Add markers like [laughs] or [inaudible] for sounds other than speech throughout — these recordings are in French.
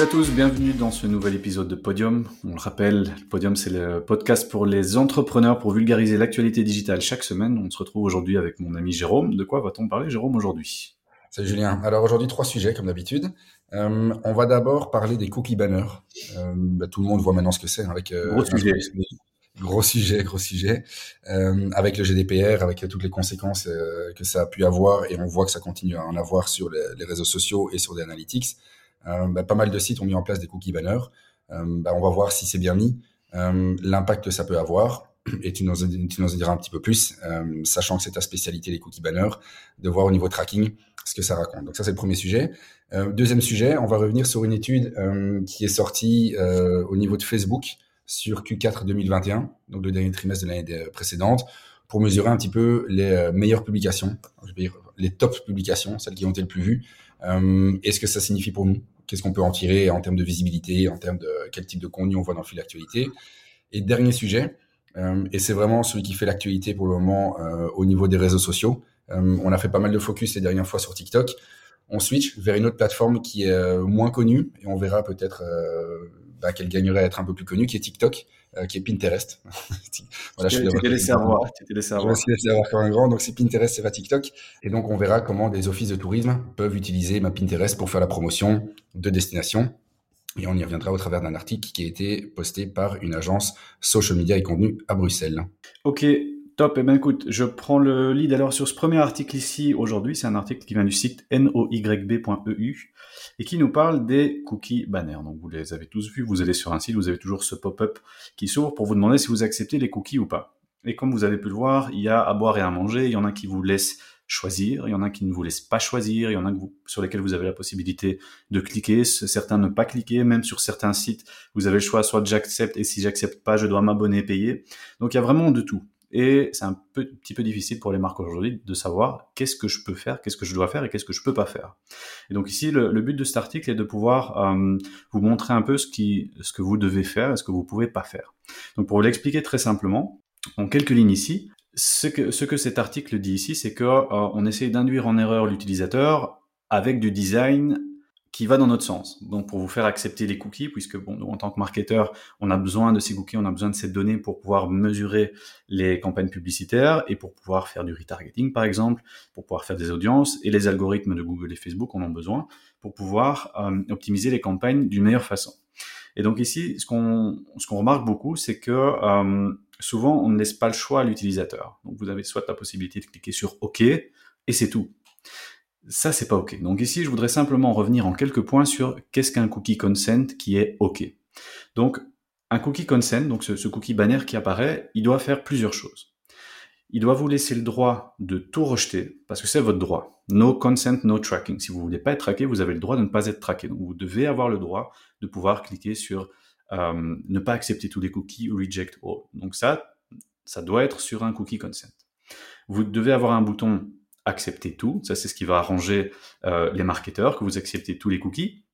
Salut à tous, bienvenue dans ce nouvel épisode de Podium. On le rappelle, Podium c'est le podcast pour les entrepreneurs pour vulgariser l'actualité digitale chaque semaine. On se retrouve aujourd'hui avec mon ami Jérôme. De quoi va-t-on parler Jérôme aujourd'hui? Salut Julien. Alors aujourd'hui trois sujets comme d'habitude. Euh, on va d'abord parler des cookie banners. Euh, bah, tout le monde voit maintenant ce que c'est hein, avec euh, gros sujet. Gros sujet, gros sujet. Avec le GDPR, avec toutes les conséquences que ça a pu avoir, et on voit que ça continue à en avoir sur les, les réseaux sociaux et sur des analytics. Euh, bah, pas mal de sites ont mis en place des cookies banners. Bah, on va voir si c'est bien mis, l'impact que ça peut avoir, [clears throat] et tu nous, en diras un petit peu plus, sachant que c'est ta spécialité les cookies banners, de voir au niveau tracking ce que ça raconte. Donc ça c'est le premier sujet. Euh, deuxième sujet, on va revenir sur une étude euh, qui est sortie euh, au niveau de Facebook sur Q4 2021, donc le dernier trimestre de l'année précédente, pour mesurer un petit peu les meilleures publications, je veux dire les top publications, celles qui ont été le plus vues, et ce que ça signifie pour nous. Qu'est-ce qu'on peut en tirer en termes de visibilité, en termes de quel type de contenu on voit dans le fil d'actualité. Et dernier sujet, et c'est vraiment celui qui fait l'actualité pour le moment au niveau des réseaux sociaux. on a fait pas mal de focus ces dernières fois sur TikTok on switch vers une autre plateforme qui est euh, moins connue et on verra peut-être euh, bah, qu'elle gagnerait à être un peu plus connue, qui est TikTok, euh, qui est Pinterest. [laughs] voilà, je t'ai laissé avoir. Tu laissé avoir. Je avoir comme un grand. Donc c'est Pinterest, c'est pas TikTok. Et donc on verra comment des offices de tourisme peuvent utiliser ma Pinterest pour faire la promotion de destinations. Et on y reviendra au travers d'un article qui a été posté par une agence social media et contenu à Bruxelles. Ok, Top, eh ben écoute, je prends le lead alors sur ce premier article ici aujourd'hui. C'est un article qui vient du site noyb.eu et qui nous parle des cookies banners. Donc vous les avez tous vus, vous allez sur un site, vous avez toujours ce pop-up qui s'ouvre pour vous demander si vous acceptez les cookies ou pas. Et comme vous avez pu le voir, il y a à boire et à manger. Il y en a qui vous laissent choisir, il y en a qui ne vous laissent pas choisir, il y en a sur lesquels vous avez la possibilité de cliquer, certains ne pas cliquer, même sur certains sites, vous avez le choix soit j'accepte et si j'accepte pas, je dois m'abonner et payer. Donc il y a vraiment de tout. Et c'est un petit peu difficile pour les marques aujourd'hui de savoir qu'est-ce que je peux faire, qu'est-ce que je dois faire et qu'est-ce que je peux pas faire. Et donc ici, le, but de cet article est de pouvoir euh, vous montrer un peu ce, qui, ce que vous devez faire et ce que vous pouvez pas faire. Donc pour vous l'expliquer très simplement, en quelques lignes ici, ce que, ce que cet article dit ici, c'est que euh, on essaie d'induire en erreur l'utilisateur avec du design qui va dans notre sens. Donc pour vous faire accepter les cookies, puisque bon, nous, en tant que marketeur, on a besoin de ces cookies, on a besoin de ces données pour pouvoir mesurer les campagnes publicitaires et pour pouvoir faire du retargeting par exemple, pour pouvoir faire des audiences et les algorithmes de Google et Facebook en ont besoin pour pouvoir euh, optimiser les campagnes d'une meilleure façon. Et donc ici, ce qu'on ce qu'on remarque beaucoup, c'est que euh, souvent on ne laisse pas le choix à l'utilisateur. Donc vous avez soit la possibilité de cliquer sur OK et c'est tout. Ça, c'est pas OK. Donc ici, je voudrais simplement revenir en quelques points sur qu'est-ce qu'un cookie consent qui est OK. Donc, un cookie consent, donc ce, cookie banner qui apparaît, il doit faire plusieurs choses. Il doit vous laisser le droit de tout rejeter, parce que c'est votre droit. No consent, no tracking. Si vous voulez pas être traqué, vous avez le droit de ne pas être traqué. Donc vous devez avoir le droit de pouvoir cliquer sur euh, ne pas accepter tous les cookies reject all. Donc ça, ça doit être sur un cookie consent. Vous devez avoir un bouton accepter tout. Ça, c'est ce qui va arranger euh, les marketeurs, que vous acceptez tous les cookies.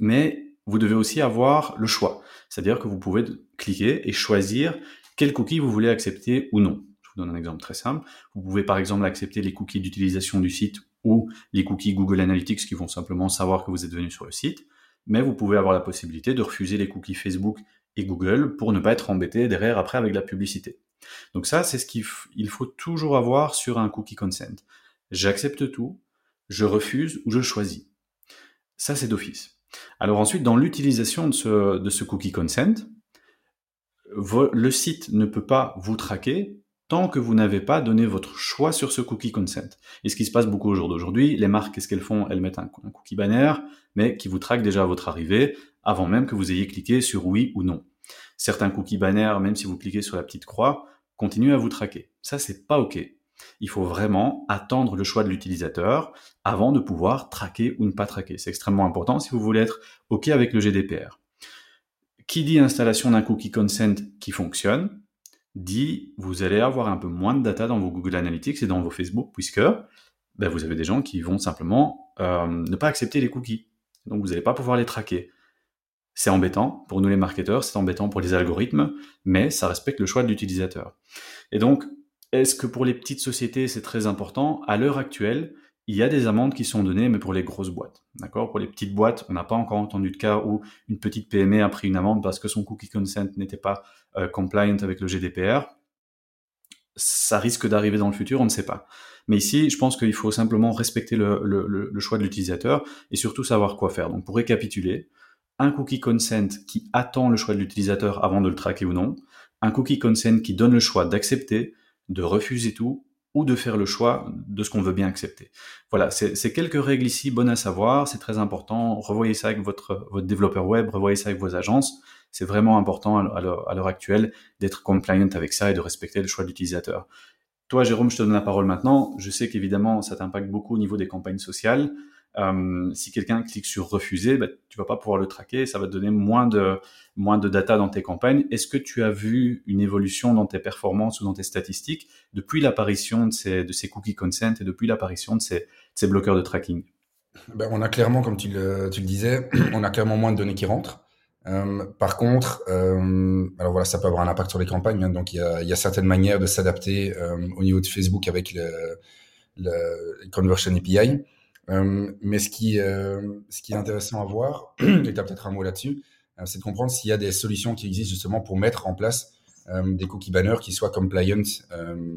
Mais vous devez aussi avoir le choix. C'est-à-dire que vous pouvez cliquer et choisir quel cookie vous voulez accepter ou non. Je vous donne un exemple très simple. Vous pouvez par exemple accepter les cookies d'utilisation du site ou les cookies Google Analytics qui vont simplement savoir que vous êtes venu sur le site. Mais vous pouvez avoir la possibilité de refuser les cookies Facebook et Google pour ne pas être embêté derrière après avec la publicité. Donc ça, c'est ce qu'il faut toujours avoir sur un cookie consent. J'accepte tout, je refuse ou je choisis. Ça, c'est d'office. Alors ensuite, dans l'utilisation de ce, de ce cookie consent, le site ne peut pas vous traquer tant que vous n'avez pas donné votre choix sur ce cookie consent. Et ce qui se passe beaucoup au jour d'aujourd'hui, les marques, qu'est-ce qu'elles font? Elles mettent un, cookie banner, mais qui vous traque déjà à votre arrivée, avant même que vous ayez cliqué sur oui ou non. Certains cookies banners, même si vous cliquez sur la petite croix, continue à vous traquer. Ça, c'est pas OK. Il faut vraiment attendre le choix de l'utilisateur avant de pouvoir traquer ou ne pas traquer. C'est extrêmement important si vous voulez être OK avec le GDPR. Qui dit installation d'un cookie consent qui fonctionne, dit vous allez avoir un peu moins de data dans vos Google Analytics et dans vos Facebook, puisque ben, vous avez des gens qui vont simplement euh, ne pas accepter les cookies. Donc vous n'allez pas pouvoir les traquer. C'est embêtant pour nous les marketeurs, c'est embêtant pour les algorithmes, mais ça respecte le choix de l'utilisateur. Et donc, est-ce que pour les petites sociétés c'est très important? À l'heure actuelle, il y a des amendes qui sont données, mais pour les grosses boîtes. D'accord? Pour les petites boîtes, on n'a pas encore entendu de cas où une petite PME a pris une amende parce que son cookie consent n'était pas euh, compliant avec le GDPR. Ça risque d'arriver dans le futur, on ne sait pas. Mais ici, je pense qu'il faut simplement respecter le, le, le choix de l'utilisateur et surtout savoir quoi faire. Donc, pour récapituler, un cookie consent qui attend le choix de l'utilisateur avant de le traquer ou non, un cookie consent qui donne le choix d'accepter, de refuser tout, ou de faire le choix de ce qu'on veut bien accepter. Voilà, c'est quelques règles ici bonnes à savoir, c'est très important. Revoyez ça avec votre, votre développeur web, revoyez ça avec vos agences. C'est vraiment important à l'heure actuelle d'être compliant avec ça et de respecter le choix de l'utilisateur. Toi, Jérôme, je te donne la parole maintenant. Je sais qu'évidemment, ça t'impacte beaucoup au niveau des campagnes sociales. Euh, si quelqu'un clique sur refuser, bah, tu vas pas pouvoir le traquer, ça va te donner moins de, moins de data dans tes campagnes. Est-ce que tu as vu une évolution dans tes performances ou dans tes statistiques depuis l'apparition de ces, de cookies consent et depuis l'apparition de ces, bloqueurs de tracking? Ben, On a clairement, comme tu le, disais, [clears throat] on a clairement moins de données qui rentrent. Euh, par contre, euh, alors voilà, ça peut avoir un impact sur les campagnes. Hein, donc il y a, certaines manières de s'adapter au niveau de Facebook avec le, le Conversion API. Euh, mais ce qui, euh, ce qui est intéressant à voir, [clears throat] et tu as peut-être un mot là-dessus, euh, c'est de comprendre s'il y a des solutions qui existent justement pour mettre en place des cookie banners qui soient compliant,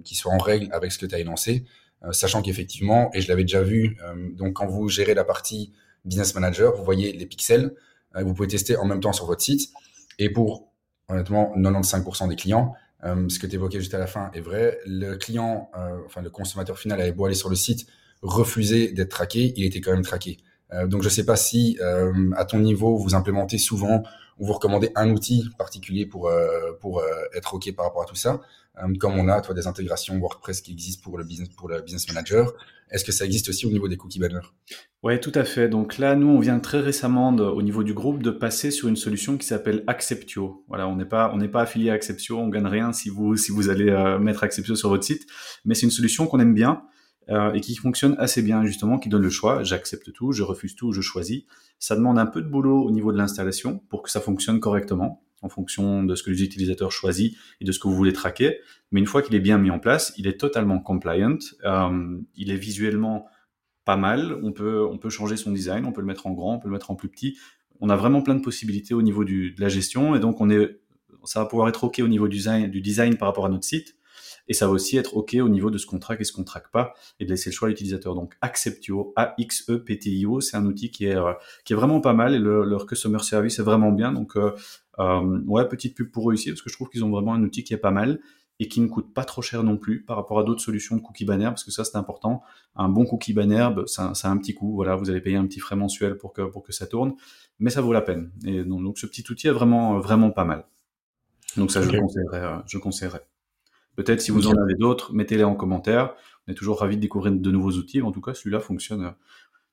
qui soient en règle avec ce que tu as énoncé, sachant qu'effectivement, et je l'avais déjà vu, donc quand vous gérez la partie Business Manager, vous voyez les pixels, vous pouvez tester en même temps sur votre site, et pour honnêtement 95% des clients, ce que tu évoquais juste à la fin est vrai, le client, enfin le consommateur final avait beau aller sur le site, refuser d'être traqué, il était quand même traqué. Euh, donc je ne sais pas si euh, à ton niveau vous implémentez souvent ou vous recommandez un outil particulier pour euh, pour être ok par rapport à tout ça. comme on a toi des intégrations WordPress qui existent pour le business pour le business manager, est-ce que ça existe aussi au niveau des cookie banners? Ouais, tout à fait. Donc là, nous, on vient très récemment au niveau du groupe de passer sur une solution qui s'appelle Acceptio. Voilà, on n'est pas on n'est pas affilié à Acceptio, on gagne rien si vous si vous allez mettre Acceptio sur votre site, mais c'est une solution qu'on aime bien euh, et qui fonctionne assez bien justement, qui donne le choix. J'accepte tout, je refuse tout, je choisis. Ça demande un peu de boulot au niveau de l'installation pour que ça fonctionne correctement en fonction de ce que l'utilisateur choisit et de ce que vous voulez traquer. Mais une fois qu'il est bien mis en place, il est totalement compliant. Euh, il est visuellement pas mal. On peut, on peut changer son design, on peut le mettre en grand, on peut le mettre en plus petit. On a vraiment plein de possibilités au niveau du, de la gestion et donc on est, ça va pouvoir être OK au niveau du design, du design par rapport à notre site et ça va aussi être OK au niveau de ce qu'on traque et ce qu'on traque pas, et de laisser le choix à l'utilisateur. Donc Acceptio, A-X-E-P-T-I-O, c'est un outil qui est, euh, qui est vraiment pas mal, et le, leur customer service est vraiment bien. Donc, euh, euh, ouais, petite pub pour eux ici, parce que je trouve qu'ils ont vraiment un outil qui est pas mal et qui ne coûte pas trop cher non plus par rapport à d'autres solutions de cookie banner, parce que ça c'est important. Un bon cookie banner, bah, ça, ça, a un petit coût. Voilà, vous allez payer un petit frais mensuel pour que pour que ça tourne, mais ça vaut la peine. Et donc, donc ce petit outil est vraiment vraiment pas mal. Donc ça, je conseillerais, je conseillerais. Peut-être si vous en avez d'autres, mettez-les en commentaire. On est toujours ravis de découvrir de nouveaux outils. En tout cas, celui-là fonctionne euh,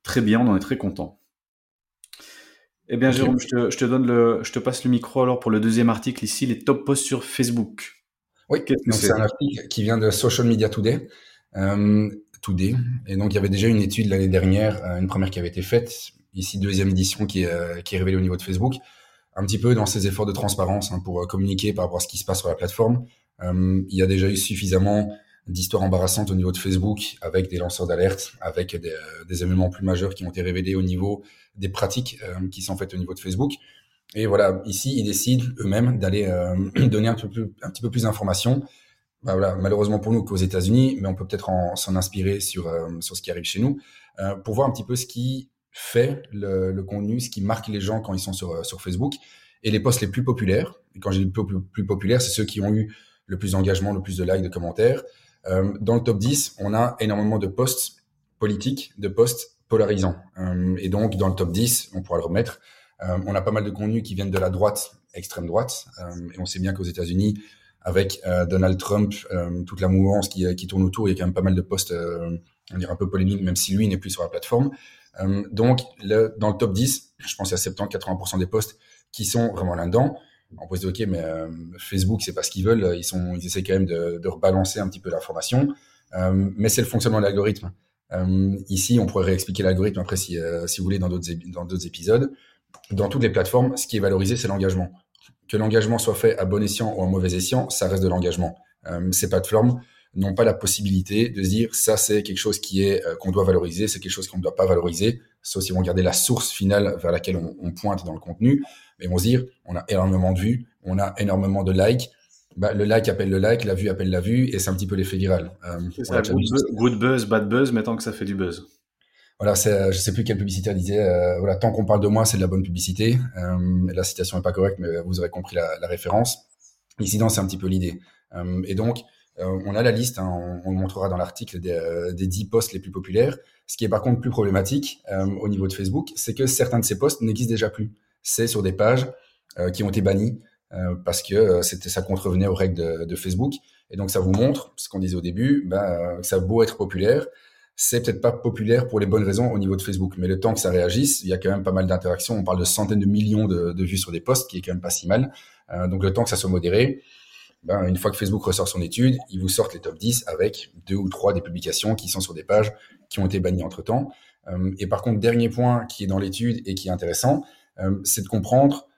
très bien. On en est très content. Eh bien, Jérôme, je te, donne le, je te passe le micro alors pour le deuxième article ici, les top posts sur Facebook. Oui, c'est un article qui vient de Social Media Today. Euh, Today. Et donc, il y avait déjà une étude l'année dernière, euh, une première qui avait été faite, ici deuxième édition qui est, qui est révélée au niveau de Facebook, un petit peu dans ses efforts de transparence hein, pour communiquer par rapport à ce qui se passe sur la plateforme. Euh, il y a déjà eu suffisamment d'histoires embarrassantes au niveau de Facebook avec des lanceurs d'alerte, avec des, euh, événements plus majeurs qui ont été révélés au niveau des pratiques euh, qui sont faites au niveau de Facebook. Et voilà, ici, ils décident eux-mêmes d'aller [clears throat] donner un, peu plus, petit peu plus d'informations. Bah voilà, malheureusement pour nous qu'aux États-Unis, mais on peut peut-être s'en inspirer sur, sur ce qui arrive chez nous, pour voir un petit peu ce qui fait le, contenu, ce qui marque les gens quand ils sont sur, sur Facebook. Et les posts les plus populaires, et quand j'ai dis plus, plus populaires, c'est ceux qui ont eu le plus d'engagement, le plus de likes, de commentaires. Euh, dans le top 10, on a énormément de posts politiques, de posts polarisants. Euh, et donc, dans le top 10, on pourra le remettre, euh, on a pas mal de contenus qui viennent de la droite, extrême droite. Euh, et on sait bien qu'aux États-Unis, avec euh, Donald Trump, toute la mouvance qui, tourne autour, il y a quand même pas mal de posts, on dirait un peu polémiques, même si lui n'est plus sur la plateforme. donc, dans le top 10, je pense qu'il y a 70-80% des posts qui sont vraiment là-dedans on peut se dire, ok, mais euh, Facebook, c'est pas ce qu'ils veulent. Ils sont, ils essaient quand même de, rebalancer un petit peu l'information. Euh, mais c'est le fonctionnement de l'algorithme. Euh, ici, on pourrait réexpliquer l'algorithme après, si, si vous voulez, dans d'autres, dans d'autres épisodes. Dans toutes les plateformes, ce qui est valorisé, c'est l'engagement. Que l'engagement soit fait à bon escient ou à mauvais escient, ça reste de l'engagement. ces plateformes n'ont pas la possibilité de se dire ça c'est quelque chose qui est euh, qu'on doit valoriser, c'est quelque chose qu'on ne doit pas valoriser, sauf si vont garder la source finale vers laquelle on, pointe dans le contenu, mais ils vont se dire on a énormément de vues, on a énormément de likes, bah, le like appelle le like, la vue appelle la vue, et c'est un petit peu l'effet viral. Euh, c'est ça, good, buzz, bad buzz, mais tant que ça fait du buzz. Voilà, euh, je sais plus quel publicitaire disait, euh, voilà, tant qu'on parle de moi, c'est de la bonne publicité. Euh, la citation est pas correcte, mais vous aurez compris la, la référence. Ici, c'est un petit peu l'idée. Et donc, on a la liste, hein, on, on, le montrera dans l'article des, des 10 posts les plus populaires. Ce qui est par contre plus problématique au niveau de Facebook, c'est que certains de ces posts n'existent déjà plus. C'est sur des pages qui ont été bannies, euh, parce que euh, ça contrevenait aux règles de, Facebook. Et donc ça vous montre, ce qu'on disait au début, euh, que ça a beau être populaire, c'est peut-être pas populaire pour les bonnes raisons au niveau de Facebook. Mais le temps que ça réagisse, il y a quand même pas mal d'interactions. On parle de centaines de millions de, vues sur des posts, qui est quand même pas si mal. Euh, donc le temps que ça soit modéré, ben, une fois que Facebook ressort son étude, il vous sort les top 10 avec deux ou trois des publications qui sont sur des pages qui ont été bannies entre temps. Euh, et par contre, dernier point qui est dans l'étude et qui est intéressant, euh, c'est de comprendre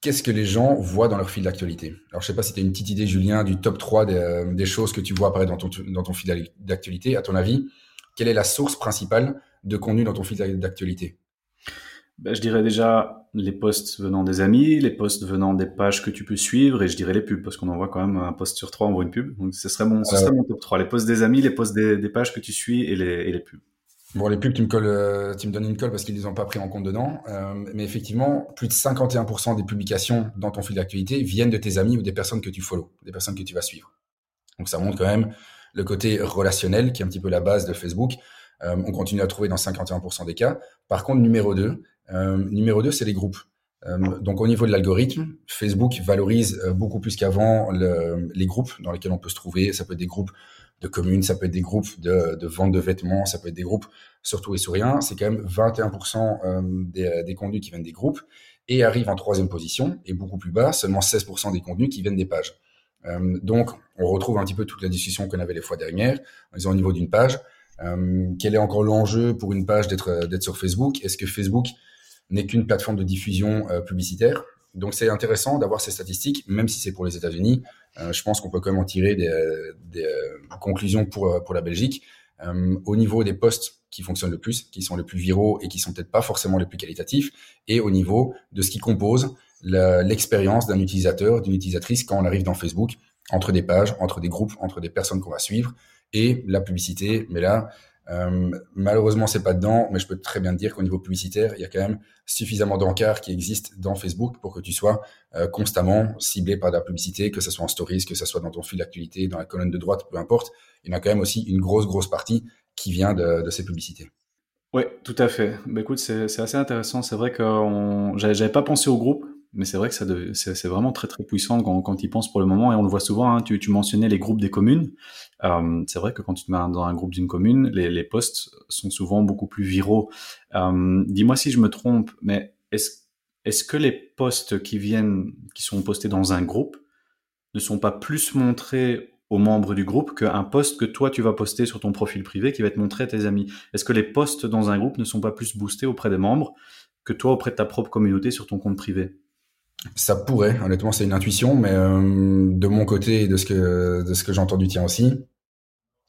qu'est-ce que les gens voient dans leur fil d'actualité Alors, je sais pas si tu as une petite idée, Julien, du top 3 des, euh, des choses que tu vois apparaître dans ton, dans ton fil d'actualité. À ton avis, quelle est la source principale de contenu dans ton fil d'actualité? Ben, Je dirais déjà les posts venant des amis, les posts venant des pages que tu peux suivre, et je dirais les pubs, parce qu'on en voit quand même un post sur trois, on voit une pub. Donc, ce serait mon, ce serait mon top 3. Les posts des amis, les posts des, des pages que tu suis et les, et les pubs. Bon, les pubs, tu me, colles, euh, tu me donnes une colle parce qu'ils ne les ont pas pris en compte dedans. Euh, mais effectivement, plus de 51% des publications dans ton fil d'actualité viennent de tes amis ou des personnes que tu follow, des personnes que tu vas suivre. Donc ça montre quand même le côté relationnel qui est un petit peu la base de Facebook. Euh, on continue à trouver dans 51% des cas. Par contre, numéro 2, euh, numéro 2, c'est les groupes. Donc au niveau de l'algorithme, Facebook valorise beaucoup plus qu'avant le, les groupes dans lesquels on peut se trouver. Ça peut être des groupes de communes, ça peut être des groupes de, de, vente de vêtements, ça peut être des groupes surtout et sur. C'est quand même 21% euh, des, des, contenus qui viennent des groupes et arrive en troisième position et beaucoup plus bas, seulement 16% des contenus qui viennent des pages. Euh, donc, on retrouve un petit peu toute la discussion qu'on avait les fois dernières, en disant au niveau d'une page, euh, quel est encore l'enjeu pour une page d'être d'être sur Facebook? Est-ce que Facebook n'est qu'une plateforme de diffusion euh, publicitaire? Donc c'est intéressant d'avoir ces statistiques, même si c'est pour les États-Unis. Euh, je pense qu'on peut quand même en tirer des, des euh, conclusions pour, euh, pour la Belgique. Euh, au niveau des postes qui fonctionnent le plus, qui sont les plus viraux et qui sont peut-être pas forcément les plus qualitatifs, et au niveau de ce qui compose l'expérience d'un utilisateur, d'une utilisatrice quand on arrive dans Facebook, entre des pages, entre des groupes, entre des personnes qu'on va suivre, et la publicité. Mais là, euh, malheureusement, c'est pas dedans, mais je peux très bien te dire qu'au niveau publicitaire, il y a quand même suffisamment d'encarts qui existent dans Facebook pour que tu sois euh, constamment ciblé par de la publicité, que ce soit en stories, que ce soit dans ton fil d'actualité, dans la colonne de droite, peu importe. Il y en a quand même aussi une grosse, grosse partie qui vient de, ces publicités. Oui, tout à fait. Bah, écoute, c'est assez intéressant. C'est vrai que j'avais pas pensé au groupe, mais c'est vrai que c'est vraiment très très puissant quand, quand il pense pour le moment et on le voit souvent. Hein, tu, mentionnais les groupes des communes. Euh, c'est vrai que quand tu te mets dans un groupe d'une commune, les, les posts sont souvent beaucoup plus viraux. Euh, Dis-moi si je me trompe, mais est-ce est-ce que les posts qui viennent, qui sont postés dans un groupe, ne sont pas plus montrés aux membres du groupe qu'un post que toi tu vas poster sur ton profil privé qui va être montré à tes amis? Est-ce que les posts dans un groupe ne sont pas plus boostés auprès des membres que toi auprès de ta propre communauté sur ton compte privé? Ça pourrait, honnêtement, c'est une intuition, mais euh, de mon côté et de ce que de ce que j'ai entendu tien aussi,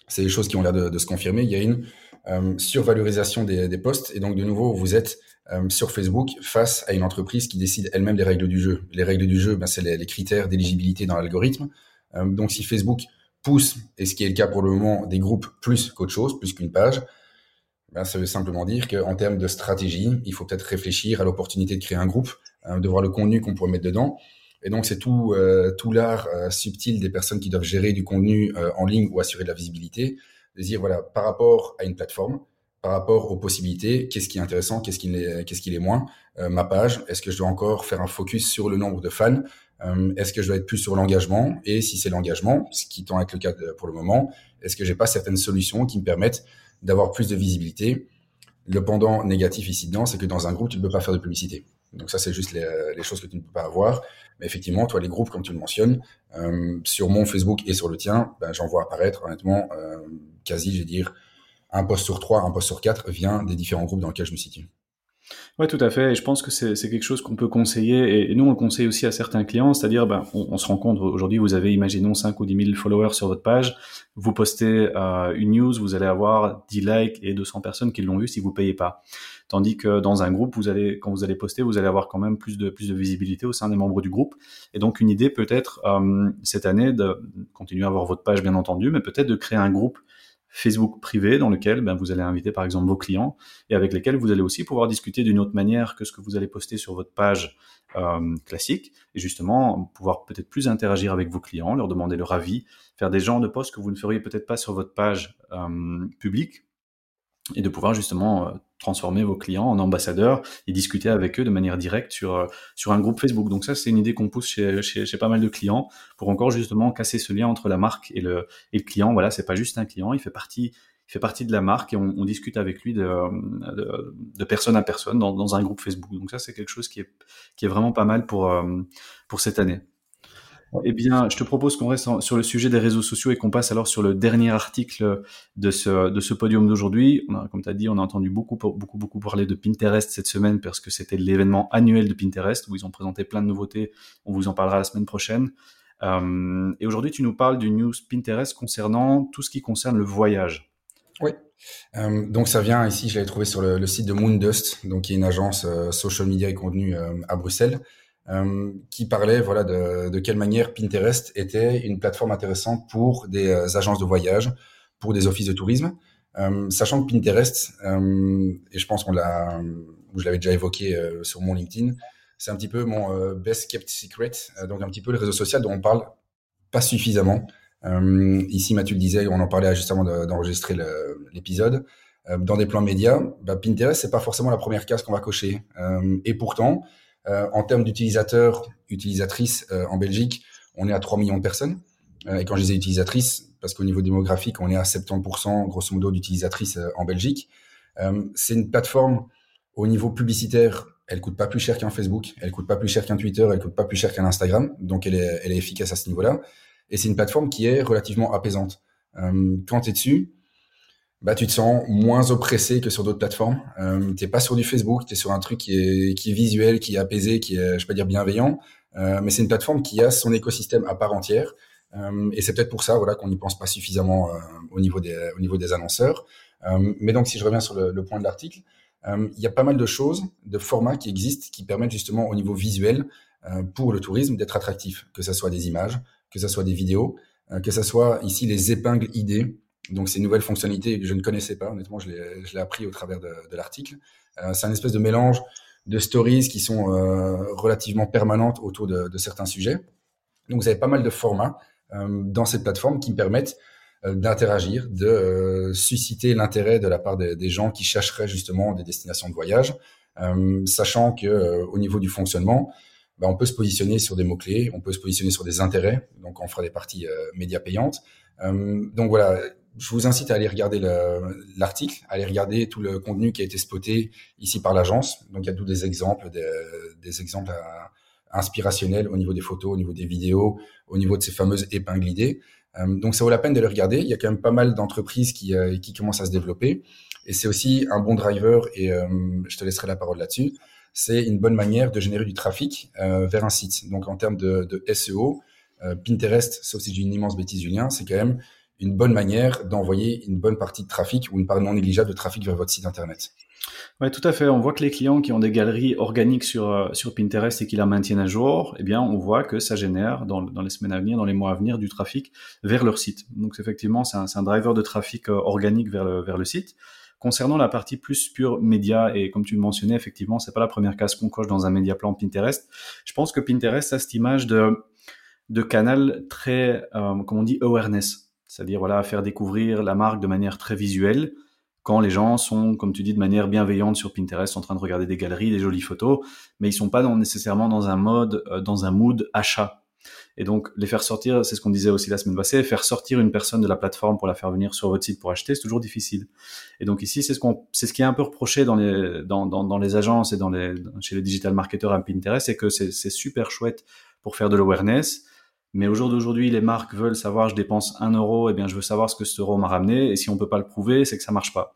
c'est des choses qui ont l'air de, se confirmer. Il y a une euh, survalorisation des, des posts, et donc de nouveau, vous êtes euh, sur Facebook face à une entreprise qui décide elle-même des règles du jeu. Les règles du jeu, ben, c'est les, critères d'éligibilité dans l'algorithme. Donc si Facebook pousse, et ce qui est le cas pour le moment, des groupes plus qu'autre chose, plus qu'une page, ben, ça veut simplement dire qu'en termes de stratégie, il faut peut-être réfléchir à l'opportunité de créer un groupe euh, de voir le contenu qu'on pourrait mettre dedans. Et donc, c'est tout, euh, tout l'art euh, subtil des personnes qui doivent gérer du contenu euh, en ligne ou assurer de la visibilité, de dire, voilà, par rapport à une plateforme, par rapport aux possibilités, qu'est-ce qui est intéressant, qu'est-ce qui l'est, qu'est-ce qui l'est moins. Euh, ma page, est-ce que je dois encore faire un focus sur le nombre de fans euh, Est-ce que je dois être plus sur l'engagement Et si c'est l'engagement, ce qui tend à être le cas pour le moment, est-ce que j'ai pas certaines solutions qui me permettent d'avoir plus de visibilité Le pendant négatif ici dedans, c'est que dans un groupe, tu ne peux pas faire de publicité. Donc ça, c'est juste les, les, choses que tu ne peux pas avoir. Mais effectivement, toi, les groupes, comme tu le mentionnes, euh, sur mon Facebook et sur le tien, ben, j'en vois apparaître, honnêtement, euh, quasi, je vais dire, un poste sur trois, un poste sur quatre vient des différents groupes dans lesquels je me situe. Ouais, tout à fait. Et je pense que c'est quelque chose qu'on peut conseiller. Et, nous, on le conseille aussi à certains clients. C'est-à-dire, ben, on, on, se rend compte, aujourd'hui, vous avez, imaginons, 5 ou 10 000 followers sur votre page. Vous postez euh, une news, vous allez avoir 10 likes et 200 personnes qui l'ont vu si vous payez pas. Tandis que dans un groupe, vous allez, quand vous allez poster, vous allez avoir quand même plus de, plus de visibilité au sein des membres du groupe. Et donc, une idée peut-être, euh, cette année, de continuer à avoir votre page, bien entendu, mais peut-être de créer un groupe Facebook privé dans lequel ben, vous allez inviter par exemple vos clients et avec lesquels vous allez aussi pouvoir discuter d'une autre manière que ce que vous allez poster sur votre page euh, classique et justement pouvoir peut-être plus interagir avec vos clients, leur demander leur avis, faire des genres de posts que vous ne feriez peut-être pas sur votre page euh, publique et de pouvoir justement euh, transformer vos clients en ambassadeurs et discuter avec eux de manière directe sur, euh, sur un groupe Facebook. Donc ça, c'est une idée qu'on pousse chez, chez, chez, pas mal de clients pour encore justement casser ce lien entre la marque et le, et le client. Voilà, c'est pas juste un client, il fait partie il fait partie de la marque et on, on discute avec lui de, de, de, personne à personne dans, dans, un groupe Facebook. Donc ça, c'est quelque chose qui est, qui est vraiment pas mal pour, euh, pour cette année. Eh bien, je te propose qu'on reste sur le sujet des réseaux sociaux et qu'on passe alors sur le dernier article de ce, podium d'aujourd'hui. Comme tu as dit, on a entendu beaucoup, beaucoup, beaucoup parler de Pinterest cette semaine parce que c'était l'événement annuel de Pinterest où ils ont présenté plein de nouveautés. On vous en parlera la semaine prochaine. Euh, et aujourd'hui, tu nous parles du news Pinterest concernant tout ce qui concerne le voyage. Oui. Euh, donc ça vient ici, je l'avais trouvé sur le, site de Moondust, donc qui est une agence euh, social media et contenu à Bruxelles. Euh, qui parlait voilà de, quelle manière Pinterest était une plateforme intéressante pour des euh, agences de voyage, pour des offices de tourisme, euh, sachant que Pinterest, et je pense qu'on l'a, je l'avais déjà évoqué sur mon LinkedIn, c'est un petit peu mon best kept secret, donc un petit peu le réseau social dont on parle pas suffisamment. ici, Mathieu le disait, on en parlait juste avant d'enregistrer l'épisode. dans des plans médias, bah, Pinterest, c'est pas forcément la première case qu'on va cocher. et pourtant, en termes d'utilisateurs, utilisatrices euh, en Belgique, on est à 3 millions de personnes. Euh, et quand je disais utilisatrices, parce qu'au niveau démographique, on est à 70% grosso modo d'utilisatrices en Belgique. c'est une plateforme au niveau publicitaire, elle coûte pas plus cher qu'un Facebook, elle coûte pas plus cher qu'un Twitter, elle coûte pas plus cher qu'un Instagram, donc elle est efficace à ce niveau-là. Et c'est une plateforme qui est relativement apaisante. quand tu es dessus, bah, tu te sens moins oppressé que sur d'autres plateformes. Euh, t'es pas sur du Facebook, tu es sur un truc qui est, qui est visuel, qui est apaisé, qui est, je peux pas dire bienveillant, euh, mais c'est une plateforme qui a son écosystème à part entière. Euh, et c'est peut-être pour ça voilà, qu'on n'y pense pas suffisamment euh, au, niveau des, au niveau des annonceurs. Euh, mais donc, si je reviens sur le, le point de l'article, euh, il y a pas mal de choses, de formats qui existent, qui permettent justement au niveau visuel pour le tourisme d'être attractif, que ce soit des images, que ce soit des vidéos, que ce soit ici les épingles idées donc, c'est une nouvelle fonctionnalité que je ne connaissais pas. Honnêtement, je l'ai appris au travers de, de l'article. Euh, c'est un espèce de mélange de stories qui sont euh, relativement permanentes autour de, de, certains sujets. Donc, vous avez pas mal de formats euh, dans cette plateforme qui me permettent euh, d'interagir, de euh, susciter l'intérêt de la part des, gens qui chercheraient justement des destinations de voyage, sachant que au niveau du fonctionnement, ben, on peut se positionner sur des mots-clés, on peut se positionner sur des intérêts, donc on fera des parties médias payantes. donc voilà, je vous incite à aller regarder l'article, à aller regarder tout le contenu qui a été spoté ici par l'agence. Donc, il y a tous des exemples, des, exemples inspirationnels au niveau des photos, au niveau des vidéos, au niveau de ces fameuses épingles idées. Euh, donc, ça vaut la peine de les regarder. Il y a quand même pas mal d'entreprises qui, euh, qui commencent à se développer. Et c'est aussi un bon driver, et euh, je te laisserai la parole là-dessus, c'est une bonne manière de générer du trafic vers un site. Donc, en termes de, de SEO, Pinterest, sauf si j'ai une immense bêtise, Julien, c'est quand même une bonne manière d'envoyer une bonne partie de trafic ou une part non négligeable de trafic vers votre site internet. Oui, tout à fait. On voit que les clients qui ont des galeries organiques sur, euh, sur Pinterest et qui la maintiennent à jour, eh bien, on voit que ça génère dans, dans, les semaines à venir, dans les mois à venir, du trafic vers leur site. Donc, effectivement, c'est un, un, driver de trafic euh, organique vers le, vers le site. Concernant la partie plus pure média, et comme tu le mentionnais, effectivement, c'est pas la première case qu'on coche dans un média plan Pinterest. Je pense que Pinterest a cette image de, de canal très, euh, comme on dit, awareness c'est-à-dire voilà faire découvrir la marque de manière très visuelle quand les gens sont, comme tu dis, de manière bienveillante sur Pinterest, en train de regarder des galeries, des jolies photos, mais ils sont pas nécessairement dans un mode, euh, dans un mood achat. Et donc les faire sortir, c'est ce qu'on disait aussi la semaine passée, faire sortir une personne de la plateforme pour la faire venir sur votre site pour acheter, c'est toujours difficile. Et donc ici, c'est ce qu'on, c'est ce qui est un peu reproché dans les, dans, dans, les agences et dans les, chez les digital marketeurs à Pinterest, c'est que c'est super chouette pour faire de l'awareness, mais au jour d'aujourd'hui, les marques veulent savoir, je dépense un euro, et eh bien je veux savoir ce que cet euro m'a ramené, et si on peut pas le prouver, c'est que ça marche pas.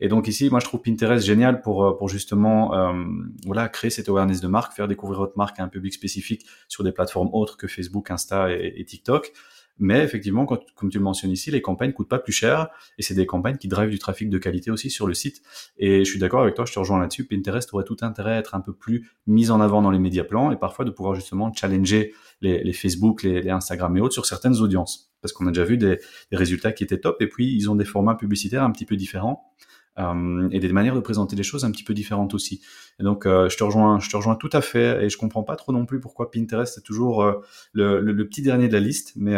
Et donc ici, moi, je trouve Pinterest génial pour euh, pour justement euh, voilà créer cette awareness de marque, faire découvrir votre marque à un public spécifique sur des plateformes autres que Facebook, Insta et, et TikTok. Mais effectivement, quand, comme tu le mentionnes ici, les campagnes coûtent pas plus cher et c'est des campagnes qui drivent du trafic de qualité aussi sur le site. Et je suis d'accord avec toi, je te rejoins là-dessus. Pinterest aurait tout intérêt à être un peu plus mis en avant dans les médias plans et parfois de pouvoir justement challenger les, les Facebook, les, les, Instagram et autres sur certaines audiences. Parce qu'on a déjà vu des, des résultats qui étaient top et puis ils ont des formats publicitaires un petit peu différents euh, et des manières de présenter les choses un petit peu différentes aussi. Et donc, euh, je te rejoins, je te rejoins tout à fait, et je comprends pas trop non plus pourquoi Pinterest est toujours euh, le, le, le, petit dernier de la liste, mais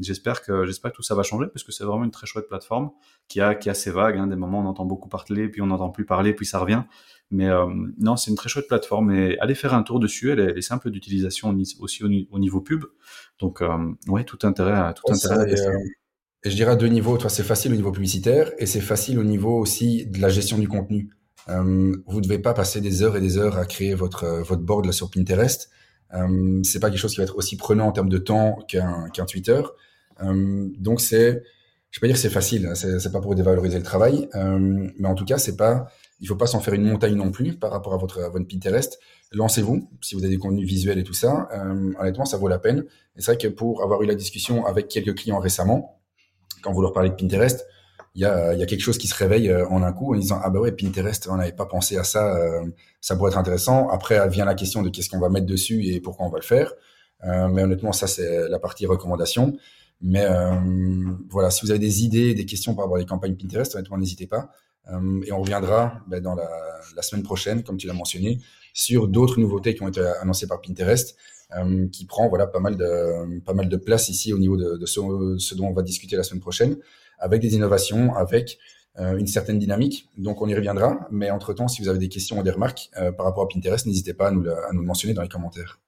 j'espère que j'espère que tout ça va changer parce que c'est vraiment une très chouette plateforme qui a qui a ses vagues. Hein, des moments on entend beaucoup parler, puis on n'entend plus parler, puis ça revient. Mais non, c'est une très chouette plateforme et allez faire un tour dessus. Elle est, elle est simple d'utilisation aussi au, au, niveau pub. Donc, ouais, tout intérêt à tout intérêt à tester. Et je dirais à deux niveaux. Toi, c'est facile au niveau publicitaire et c'est facile au niveau aussi de la gestion du contenu. Euh, vous ne devez pas passer des heures et des heures à créer votre votre board là sur Pinterest. Euh, c'est pas quelque chose qui va être aussi prenant en termes de temps qu'un qu'un Twitter. Euh, donc c'est, je vais pas dire que c'est facile. Hein, c'est, c'est pas pour dévaloriser le travail, euh, mais en tout cas c'est pas, il faut pas s'en faire une montagne non plus par rapport à votre à votre Pinterest. Lancez-vous si vous avez des contenus visuels et tout ça. Euh, honnêtement, ça vaut la peine. Et c'est vrai que pour avoir eu la discussion avec quelques clients récemment quand vous leur parlez de Pinterest, il y a, y a quelque chose qui se réveille euh, en un coup en disant ah bah ouais Pinterest on n'avait pas pensé à ça euh, ça pourrait être intéressant après vient la question de qu'est-ce qu'on va mettre dessus et pourquoi on va le faire. Euh, mais honnêtement ça c'est la partie recommandation. Mais voilà si vous avez des idées des questions par rapport à des campagnes Pinterest honnêtement n'hésitez pas et on reviendra ben, dans la, semaine prochaine comme tu l'as mentionné sur d'autres nouveautés qui ont été annoncées par Pinterest euh, qui prend voilà pas mal de pas mal de place ici au niveau de, ce, dont on va discuter la semaine prochaine, avec des innovations, avec euh, une certaine dynamique. Donc on y reviendra. Mais entre temps, si vous avez des questions ou des remarques euh, par rapport à Pinterest, n'hésitez pas à nous, à nous le mentionner dans les commentaires.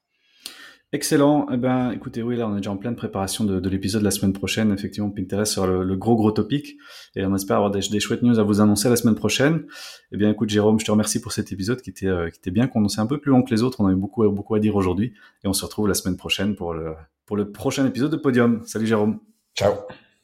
Excellent. Eh ben, écoutez, oui, là, on est déjà en pleine préparation de, de l'épisode de la semaine prochaine. Effectivement, Pinterest sera le, le, gros, gros topic. Et on espère avoir des, des, chouettes news à vous annoncer la semaine prochaine. Eh bien, écoute, Jérôme, je te remercie pour cet épisode qui était, euh, qui était bien condensé, un peu plus long que les autres. On a eu beaucoup, beaucoup à dire aujourd'hui. Et on se retrouve la semaine prochaine pour le, pour le prochain épisode de Podium. Salut, Jérôme. Ciao.